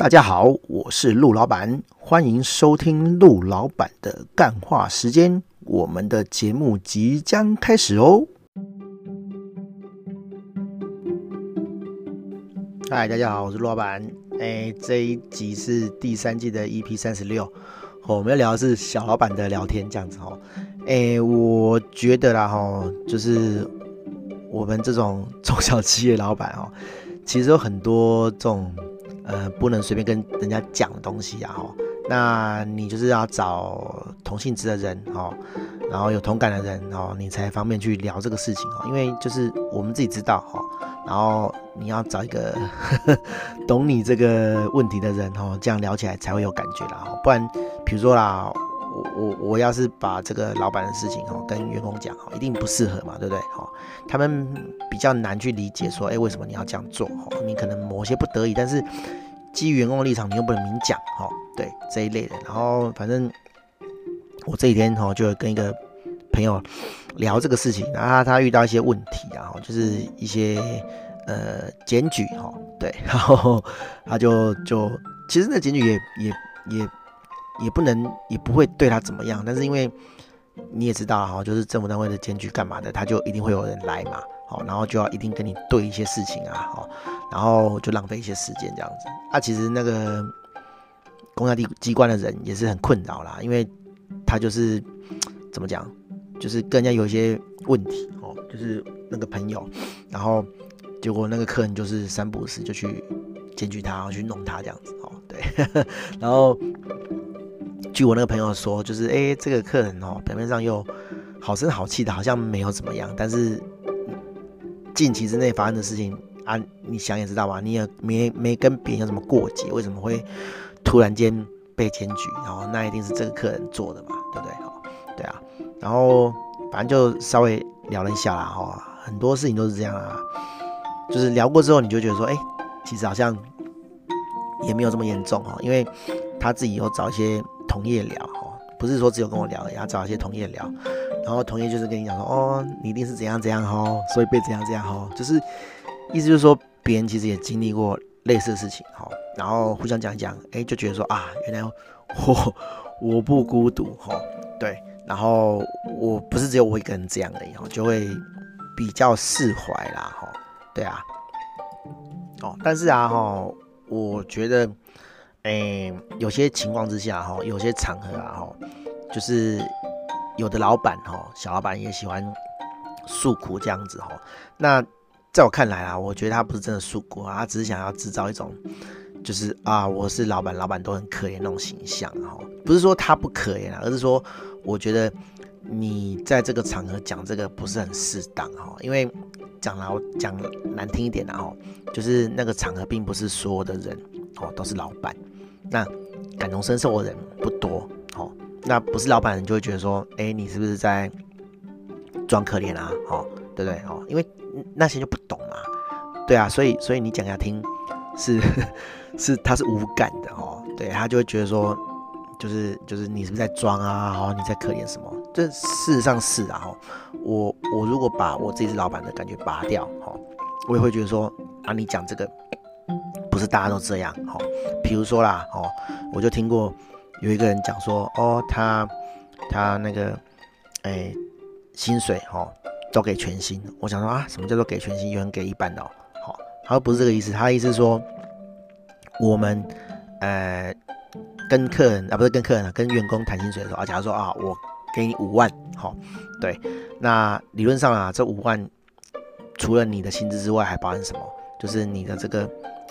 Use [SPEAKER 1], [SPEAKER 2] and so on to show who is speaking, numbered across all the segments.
[SPEAKER 1] 大家好，我是陆老板，欢迎收听陆老板的干话时间。我们的节目即将开始哦。嗨，大家好，我是陆老板。哎，这一集是第三季的 EP 三十六，我们要聊的是小老板的聊天这样子哦。哎，我觉得啦哈，就是我们这种中小企业老板哦，其实有很多这种。呃，不能随便跟人家讲的东西啊，哈，那你就是要找同性质的人，哦，然后有同感的人，哦，你才方便去聊这个事情，哦，因为就是我们自己知道，哈，然后你要找一个 懂你这个问题的人，哦，这样聊起来才会有感觉啦，哦，不然，比如说啦。我我要是把这个老板的事情哦跟员工讲哦，一定不适合嘛，对不对？哦，他们比较难去理解说，哎，为什么你要这样做？哦，你可能某些不得已，但是基于员工的立场，你又不能明讲，哦，对这一类的。然后反正我这几天哦，就跟一个朋友聊这个事情，然后他，遇到一些问题啊，就是一些呃检举哈，对，然后他就就其实那检举也也。也也不能，也不会对他怎么样，但是因为你也知道哈，就是政府单位的检举干嘛的，他就一定会有人来嘛，好，然后就要一定跟你对一些事情啊，好，然后就浪费一些时间这样子。啊，其实那个公家机机关的人也是很困扰啦，因为他就是怎么讲，就是跟人家有一些问题哦，就是那个朋友，然后结果那个客人就是三不五时就去检举他，然后去弄他这样子哦，对，然后。据我那个朋友说，就是哎、这个客人哦，表面上又好声好气的，好像没有怎么样，但是近期之内发生的事情啊，你想也知道吧？你也没没跟别人有什么过节，为什么会突然间被检举？然后那一定是这个客人做的嘛，对不对？哦，对啊，然后反正就稍微聊了一下啦，哈，很多事情都是这样啊，就是聊过之后，你就觉得说，哎、其实好像也没有这么严重哦，因为他自己有找一些。同业聊哈，不是说只有跟我聊，也要找一些同业聊，然后同业就是跟你讲说，哦，你一定是怎样怎样哈，所以被怎样怎样哈，就是意思就是说，别人其实也经历过类似的事情哈，然后互相讲一讲，哎，就觉得说啊，原来我 我不孤独哈，对，然后我不是只有我一个人这样而已哈，就会比较释怀啦哈，对啊，哦，但是啊哈，我觉得。哎、有些情况之下哈，有些场合啊哈，就是有的老板哈，小老板也喜欢诉苦这样子哈。那在我看来啊，我觉得他不是真的诉苦啊，他只是想要制造一种，就是啊，我是老板，老板都很可怜那种形象哈。不是说他不可怜啊，而是说我觉得你在这个场合讲这个不是很适当哈，因为讲老讲难听一点的哈，就是那个场合并不是所有的人哦都是老板。那感同身受的人不多，哦，那不是老板人就会觉得说，哎、你是不是在装可怜啊？哦，对不对？哦，因为那些就不懂嘛，对啊，所以所以你讲给他听是 是他是无感的哦，对他就会觉得说，就是就是你是不是在装啊？哦，你在可怜什么？这事实上是啊，哦我我如果把我自己是老板的感觉拔掉，哦，我也会觉得说，啊，你讲这个。大家都这样哈，比如说啦，哦，我就听过有一个人讲说，哦，他他那个，哎、薪水哈都给全薪。我想说啊，什么叫做给全薪？有人给一半的哦，好，他说不是这个意思，他的意思是说，我们呃跟客人啊，不是跟客人啊，跟员工谈薪水的时候啊，假如说啊，我给你五万，好，对，那理论上啊，这五万除了你的薪资之外，还包含什么？就是你的这个。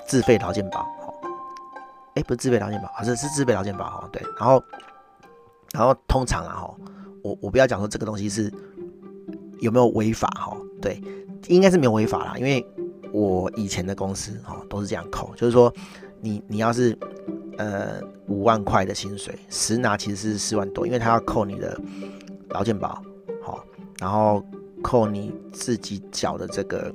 [SPEAKER 1] 自费劳健保，好，哎，不是自费劳健保，好像是自费劳健保，哈，对，然后，然后通常啊，哈，我我不要讲说这个东西是有没有违法，哈，对，应该是没有违法啦，因为我以前的公司，哈，都是这样扣，就是说你你要是呃五万块的薪水，实拿其实是四万多，因为他要扣你的劳健保，好，然后扣你自己缴的这个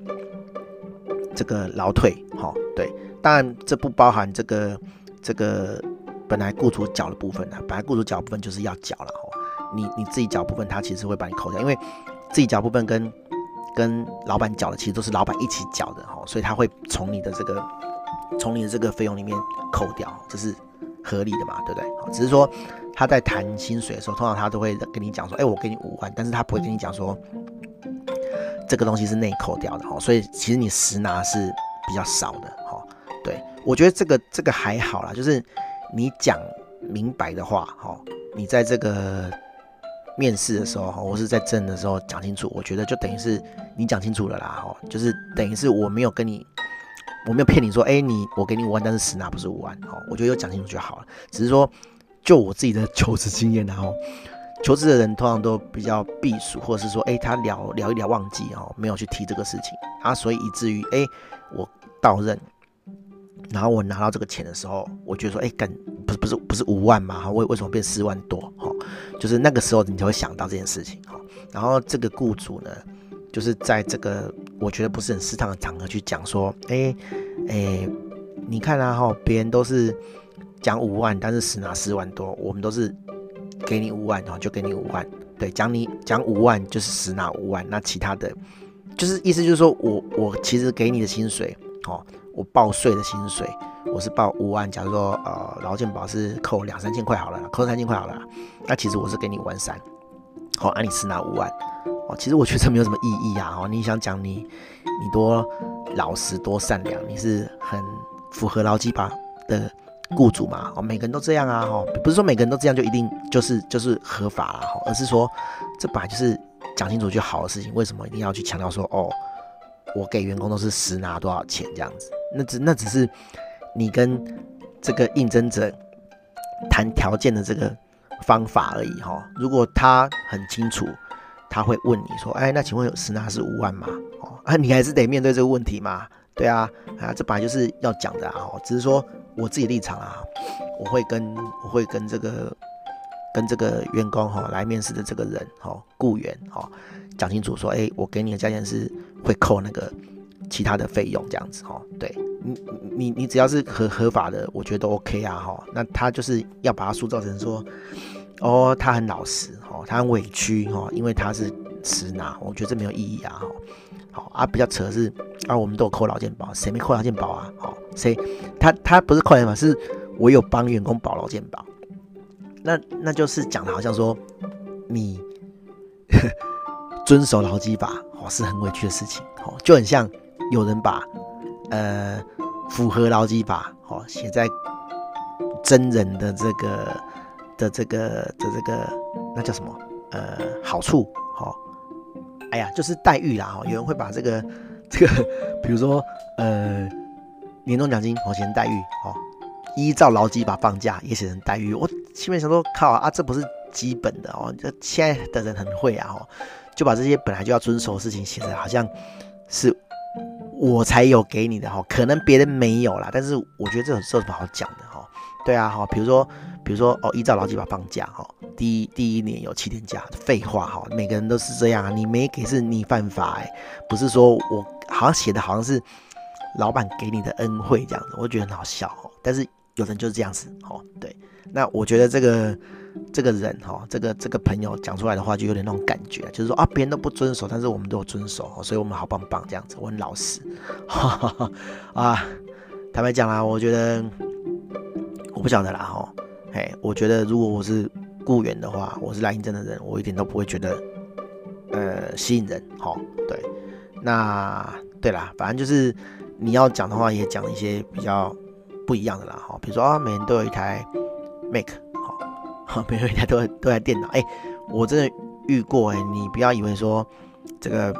[SPEAKER 1] 这个劳退，哈，对。当然，这不包含这个这个本来雇主缴的部分啊，本来雇主缴部分就是要缴了哦。你你自己缴部分，他其实会把你扣掉，因为自己缴部分跟跟老板缴的其实都是老板一起缴的哈，所以他会从你的这个从你的这个费用里面扣掉，这是合理的嘛，对不对？只是说他在谈薪水的时候，通常他都会跟你讲说，哎，我给你五万，但是他不会跟你讲说这个东西是内扣掉的哈，所以其实你实拿是比较少的哈。对，我觉得这个这个还好啦，就是你讲明白的话哈，你在这个面试的时候我，是在证的时候讲清楚，我觉得就等于是你讲清楚了啦哈，就是等于是我没有跟你。我没有骗你说，哎，你我给你五万，但是实拿不是五万，哦，我觉得有讲清楚就好了。只是说，就我自己的求职经验，然后求职的人通常都比较避暑，或者是说，哎，他聊聊一聊忘记哦，没有去提这个事情啊，所以以至于，哎，我到任，然后我拿到这个钱的时候，我觉得说，哎，干不是不是不是五万嘛，为为什么变四万多？哈，就是那个时候你就会想到这件事情，哈，然后这个雇主呢，就是在这个我觉得不是很适当的场合去讲说，哎、欸、哎、你看啊哈，别人都是讲五万，但是实拿四万多，我们都是给你五万哈，就给你五万，对，讲你讲五万就是实拿五万，那其他的，就是意思就是说我我其实给你的薪水哦，我报税的薪水我是报五万，假如说呃劳健保是扣两三千块好了，扣三千块好了，那其实我是给你五万三，好，那你实拿五万。哦，其实我觉得没有什么意义啊！哦，你想讲你，你多老实多善良，你是很符合劳基法的雇主嘛？哦，每个人都这样啊！哈，不是说每个人都这样就一定就是就是合法了哈，而是说这本来就是讲清楚就好的事情，为什么一定要去强调说哦，我给员工都是实拿多少钱这样子？那只那只是你跟这个应征者谈条件的这个方法而已哈。如果他很清楚。他会问你说：“哎，那请问有实拿是五万吗？哦，啊，你还是得面对这个问题嘛？对啊，啊，这本来就是要讲的啊。只是说我自己立场啊，我会跟我会跟这个跟这个员工哈、哦、来面试的这个人哈、哦、雇员哈讲清楚说，哎，我给你的价钱是会扣那个其他的费用这样子哈、哦。对你你你只要是合合法的，我觉得都 OK 啊哈、哦。那他就是要把它塑造成说。”哦，他很老实哦，他很委屈哦，因为他是实拿，我觉得这没有意义啊哈。好啊，比较扯的是啊，我们都有扣劳健保，谁没扣劳健保啊？好，谁他他不是扣劳健保，是我有帮员工保劳健保。那那就是讲的好像说你 遵守劳基法哦，是很委屈的事情哦，就很像有人把呃符合劳基法哦写在真人的这个。的这个的这个那叫什么？呃，好处，哎呀，就是待遇啦。哦，有人会把这个这个，比如说呃，年终奖金哦，写成待遇，哦，依照劳基法放假也写成待遇。我心里想说，靠啊，这不是基本的哦。这现在的人很会啊，哦，就把这些本来就要遵守的事情写的好像是我才有给你的哈，可能别人没有啦，但是我觉得这种事有什么好讲的哈？对啊，哈，比如说。比如说哦，依照劳基法放假哈，第一第一年有七天假，废话哈，每个人都是这样，你没给是你犯法哎，不是说我好像写的好像是老板给你的恩惠这样子，我觉得很好笑哦。但是有人就是这样子哦，对，那我觉得这个这个人哈，这个这个朋友讲出来的话就有点那种感觉，就是说啊，别人都不遵守，但是我们都有遵守，所以我们好棒棒这样子，我很老实，哈哈哈啊，坦白讲啦，我觉得我不晓得啦哈。哎，我觉得如果我是雇员的话，我是来应征的人，我一点都不会觉得呃吸引人。好，对，那对啦，反正就是你要讲的话，也讲一些比较不一样的啦。哈，比如说啊，每人都有一台 Mac，好，每人一台都都台电脑。哎，我真的遇过哎，你不要以为说这个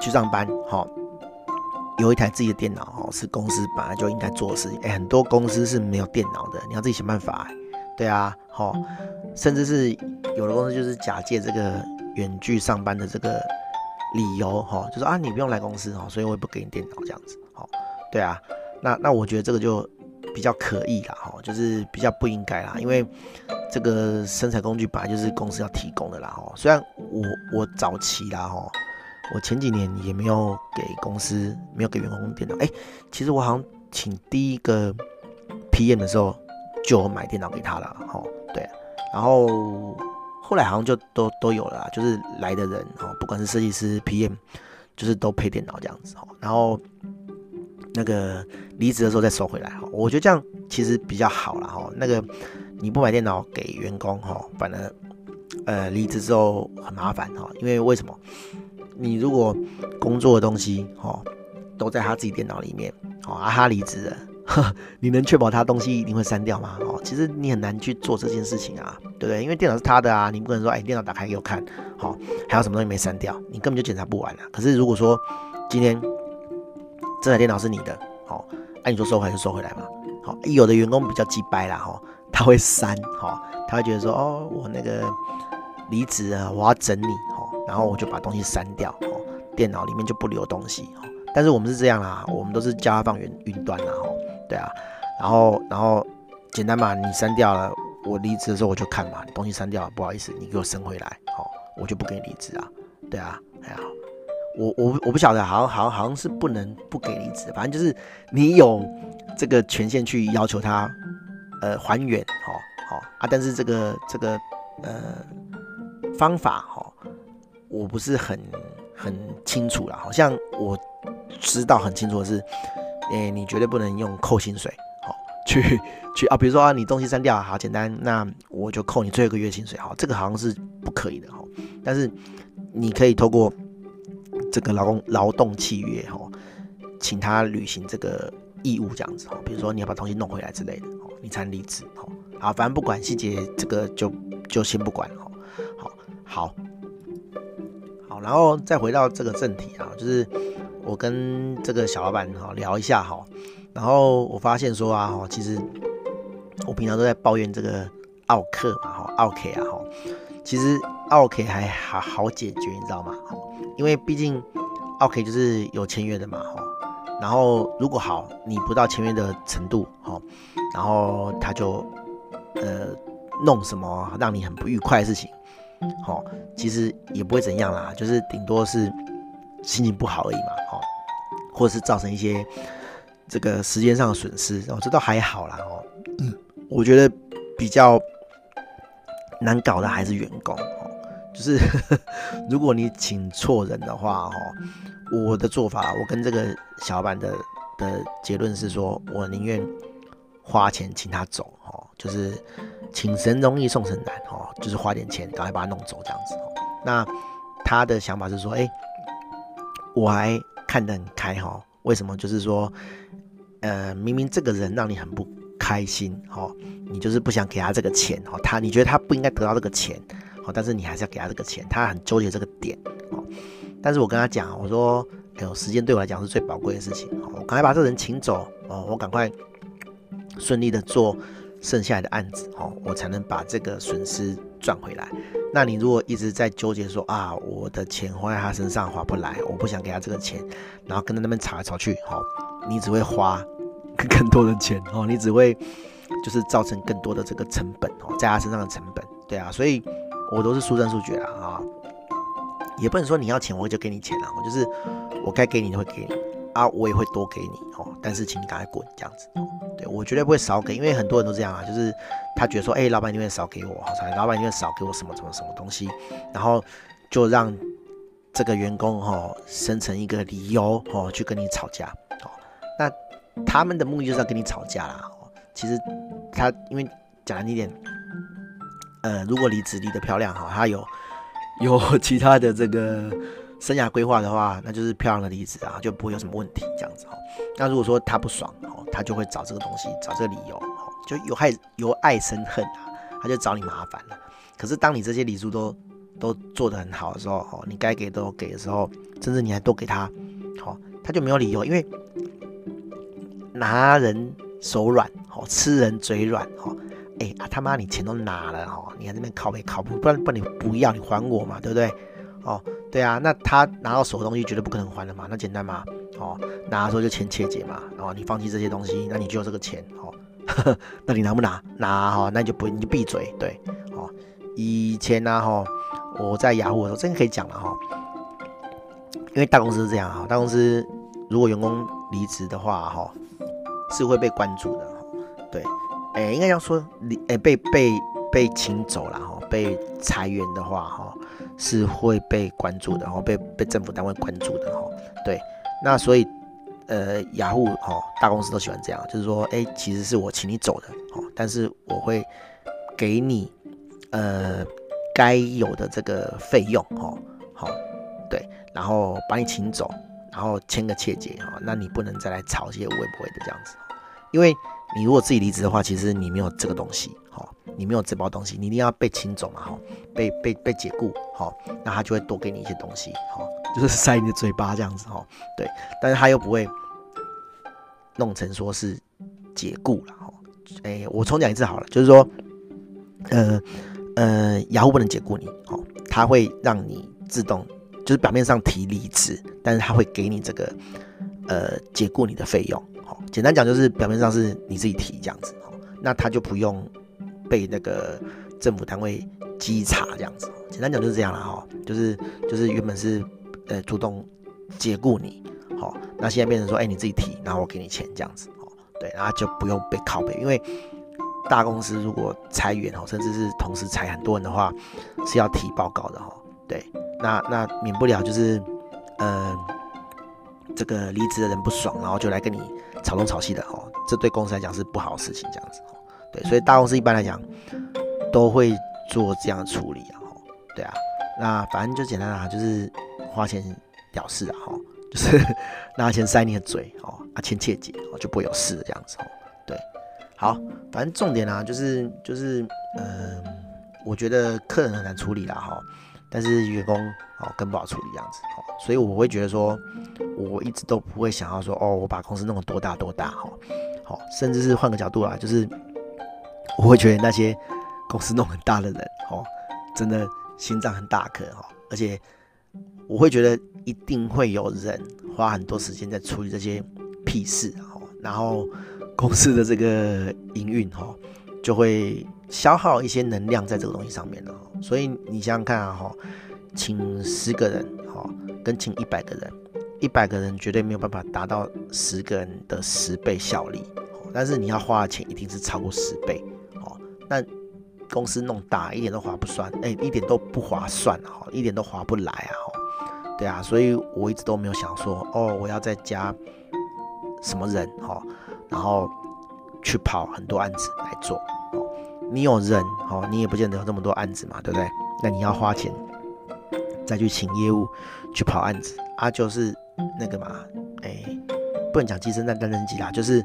[SPEAKER 1] 去上班，好，有一台自己的电脑，哦，是公司本来就应该做的事情。哎，很多公司是没有电脑的，你要自己想办法。对啊，好，甚至是有的公司就是假借这个远距上班的这个理由，哈，就说啊，你不用来公司，哦，所以我也不给你电脑这样子，好，对啊，那那我觉得这个就比较可疑啦，哈，就是比较不应该啦，因为这个生产工具本来就是公司要提供的啦，哈，虽然我我早期啦，哈，我前几年也没有给公司没有给员工电脑，哎，其实我好像请第一个 PM 的时候。就买电脑给他了，哈，对，然后后来好像就都都有了，就是来的人，哦，不管是设计师、PM，就是都配电脑这样子，哈，然后那个离职的时候再收回来哈。我觉得这样其实比较好了哈。那个你不买电脑给员工哈，反而呃离职之后很麻烦哈。因为为什么？你如果工作的东西哈都在他自己电脑里面，哦啊他离职了。呵 你能确保他东西一定会删掉吗？哦，其实你很难去做这件事情啊，对不对？因为电脑是他的啊，你不可能说，哎，电脑打开给我看，好，还有什么东西没删掉，你根本就检查不完啊。可是如果说今天这台电脑是你的，好，按你说收回来就收回来嘛，好，有的员工比较鸡掰啦，哈，他会删，哈，他会觉得说，哦，我那个离职啊，我要整理，哈，然后我就把东西删掉，哈，电脑里面就不留东西，哈。但是我们是这样啦，我们都是叫他放云云端啦，哈。对啊，然后然后简单嘛，你删掉了，我离职的时候我就看嘛，东西删掉了，不好意思，你给我升回来，好、哦，我就不给你离职啊。对啊，哎呀，我我我不晓得，好像好像好像是不能不给离职，反正就是你有这个权限去要求他呃还原，好、哦、好、哦、啊，但是这个这个呃方法哈、哦，我不是很很清楚了，好像我知道很清楚的是。诶、你绝对不能用扣薪水，好、去去啊，比如说啊，你东西删掉，好简单，那我就扣你最后一个月薪水，好，这个好像是不可以的，哈，但是你可以透过这个劳工劳动契约，哈，请他履行这个义务，这样子，哈，比如说你要把东西弄回来之类的，哦，你才能离职，哈，好，反正不管细节，这个就就先不管，哈，好，好，好，然后再回到这个正题啊，就是。我跟这个小老板哈聊一下哈，然后我发现说啊哈，其实我平常都在抱怨这个奥客嘛哈，奥 K 啊哈，其实奥 K 还好好解决，你知道吗？因为毕竟奥 K 就是有签约的嘛哈，然后如果好你不到签约的程度哈，然后他就呃弄什么让你很不愉快的事情，好，其实也不会怎样啦，就是顶多是心情不好而已嘛。哦。或者是造成一些这个时间上的损失，哦，这都还好啦，哦，嗯，我觉得比较难搞的还是员工，哦，就是 如果你请错人的话，哦，我的做法，我跟这个小老板的的结论是说，我宁愿花钱请他走，哦，就是请神容易送神难，哦，就是花点钱赶快把他弄走这样子，哦，那他的想法是说，哎，我还。看得很开哈，为什么？就是说，呃，明明这个人让你很不开心哈，你就是不想给他这个钱哈，他你觉得他不应该得到这个钱，好，但是你还是要给他这个钱，他很纠结这个点，但是我跟他讲，我说，哎呦，时间对我来讲是最宝贵的事情，我赶快把这人请走哦，我赶快顺利的做剩下来的案子哦，我才能把这个损失赚回来。那你如果一直在纠结说啊，我的钱花在他身上划不来，我不想给他这个钱，然后跟他那边吵来吵去，好，你只会花更多的钱哦，你只会就是造成更多的这个成本哦，在他身上的成本，对啊，所以我都是速战速决啊，啊，也不能说你要钱我就给你钱啊，我就是我该给你的会给你。啊，我也会多给你哦，但是请你赶快滚这样子。对，我绝对不会少给，因为很多人都这样啊，就是他觉得说，哎、老板你会少给我，好，老板你会少给我什么什么什么东西，然后就让这个员工、哦、生成一个理由哦去跟你吵架，哦，那他们的目的就是要跟你吵架啦。哦，其实他因为讲难听点，呃，如果离职离得漂亮哈、他有有其他的这个。生涯规划的话，那就是漂亮的离职啊，就不会有什么问题这样子哈。那如果说他不爽哦，他就会找这个东西，找这个理由哦，就由爱由爱生恨啊，他就找你麻烦了。可是当你这些礼数都都做得很好的时候哦，你该给都给的时候，甚至你还多给他，好，他就没有理由，因为拿人手软，好吃人嘴软，哈，哎啊他妈你钱都拿了哈，你还在那边靠背靠不，不然不然你不要你还我嘛，对不对？哦，对啊，那他拿到手的东西绝对不可能还的嘛，那简单嘛，哦，拿的时候就签切结嘛，哦，你放弃这些东西，那你就有这个钱，哦，呵 呵那你拿不拿？拿哈、哦，那你就不你就闭嘴，对，哦，以前呢，哈，我在雅虎的时候，真的可以讲了哈，因为大公司是这样哈，大公司如果员工离职的话，哈，是会被关注的，对，哎，应该要说离，哎，被被被请走了哈，被裁员的话，哈。是会被关注的，然后被被政府单位关注的哈。对，那所以呃，雅虎哦，大公司都喜欢这样，就是说，哎，其实是我请你走的哦，但是我会给你呃该有的这个费用哦，好，对，然后把你请走，然后签个切结哈，那你不能再来炒这些会不会的这样子，因为你如果自己离职的话，其实你没有这个东西好，你没有这包东西，你一定要被请走嘛哈，被被被解雇好，那他就会多给你一些东西好。就是塞你的嘴巴这样子哈，对，但是他又不会弄成说是解雇了哈。哎，我重讲一次好了，就是说，呃呃，雅虎不能解雇你，哦，他会让你自动，就是表面上提离职，但是他会给你这个呃解雇你的费用，好，简单讲就是表面上是你自己提这样子，哦，那他就不用被那个政府单位稽查这样子，简单讲就是这样了哈，就是就是原本是。呃，主动解雇你，好，那现在变成说，哎，你自己提，然后我给你钱这样子，哦，对，然后就不用被拷贝，因为大公司如果裁员哦，甚至是同时裁很多人的话，是要提报告的哈，对，那那免不了就是，呃，这个离职的人不爽，然后就来跟你吵东炒西的哦，这对公司来讲是不好的事情，这样子哦，对，所以大公司一般来讲都会做这样的处理啊，对啊，那反正就简单啊，就是。花钱了事啊，哈，就是 拿钱塞你的嘴，哦，啊，亲切结，哦，就不会有事这样子，哦，对，好，反正重点啊，就是就是，嗯、呃，我觉得客人很难处理啦，哈，但是员工哦更不好处理这样子，哦，所以我会觉得说，我一直都不会想要说，哦，我把公司弄得多大多大，哈，好，甚至是换个角度啊，就是我会觉得那些公司弄很大的人，哦，真的心脏很大颗，哈，而且。我会觉得一定会有人花很多时间在处理这些屁事哦，然后公司的这个营运哈，就会消耗一些能量在这个东西上面了。所以你想想看啊，哈，请十个人哈，跟请一百个人，一百个人绝对没有办法达到十个人的十倍效力，但是你要花的钱一定是超过十倍，哦，那公司弄大一点都划不算，哎，一点都不划算，哈，一点都划不来啊，对啊，所以我一直都没有想说，哦，我要再加什么人哈，然后去跑很多案子来做。你有人哦，你也不见得有这么多案子嘛，对不对？那你要花钱再去请业务去跑案子啊，就是那个嘛，哎，不能讲鸡生蛋，蛋生鸡啦，就是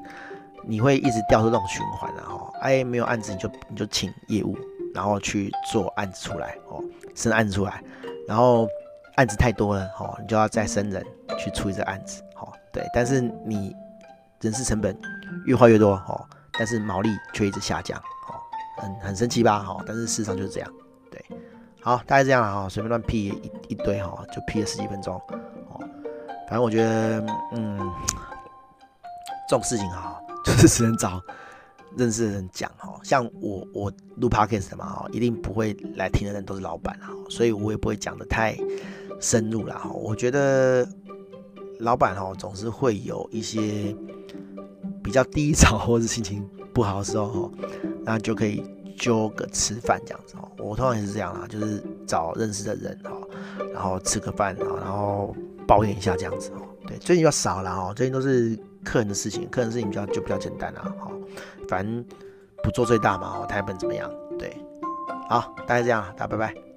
[SPEAKER 1] 你会一直掉入这种循环然后，哎，没有案子你就你就请业务，然后去做案子出来哦，生案子出来，然后。案子太多了，哦，你就要再生人去处理这案子，哦，对，但是你人事成本越花越多，哦，但是毛利却一直下降，很很神奇吧，哦，但是事实上就是这样，对，好，大概这样了，哈，随便乱 P 一一堆，哈，就 P 了十几分钟，哦，反正我觉得，嗯，这种事情哈，就是只能找认识的人讲，哈，像我我录 podcast 嘛，哈，一定不会来听的人都是老板，哈，所以我也不会讲的太。深入了哈，我觉得老板哈总是会有一些比较低潮或者心情不好的时候，那就可以揪个吃饭这样子哦。我通常也是这样啦，就是找认识的人哈，然后吃个饭啊，然后抱怨一下这样子哦。对，最近比较少了哦，最近都是客人的事情，客人的事情比较就比较简单啦哈。反正不做最大嘛，哦台本怎么样？对，好，大概这样，大家拜拜。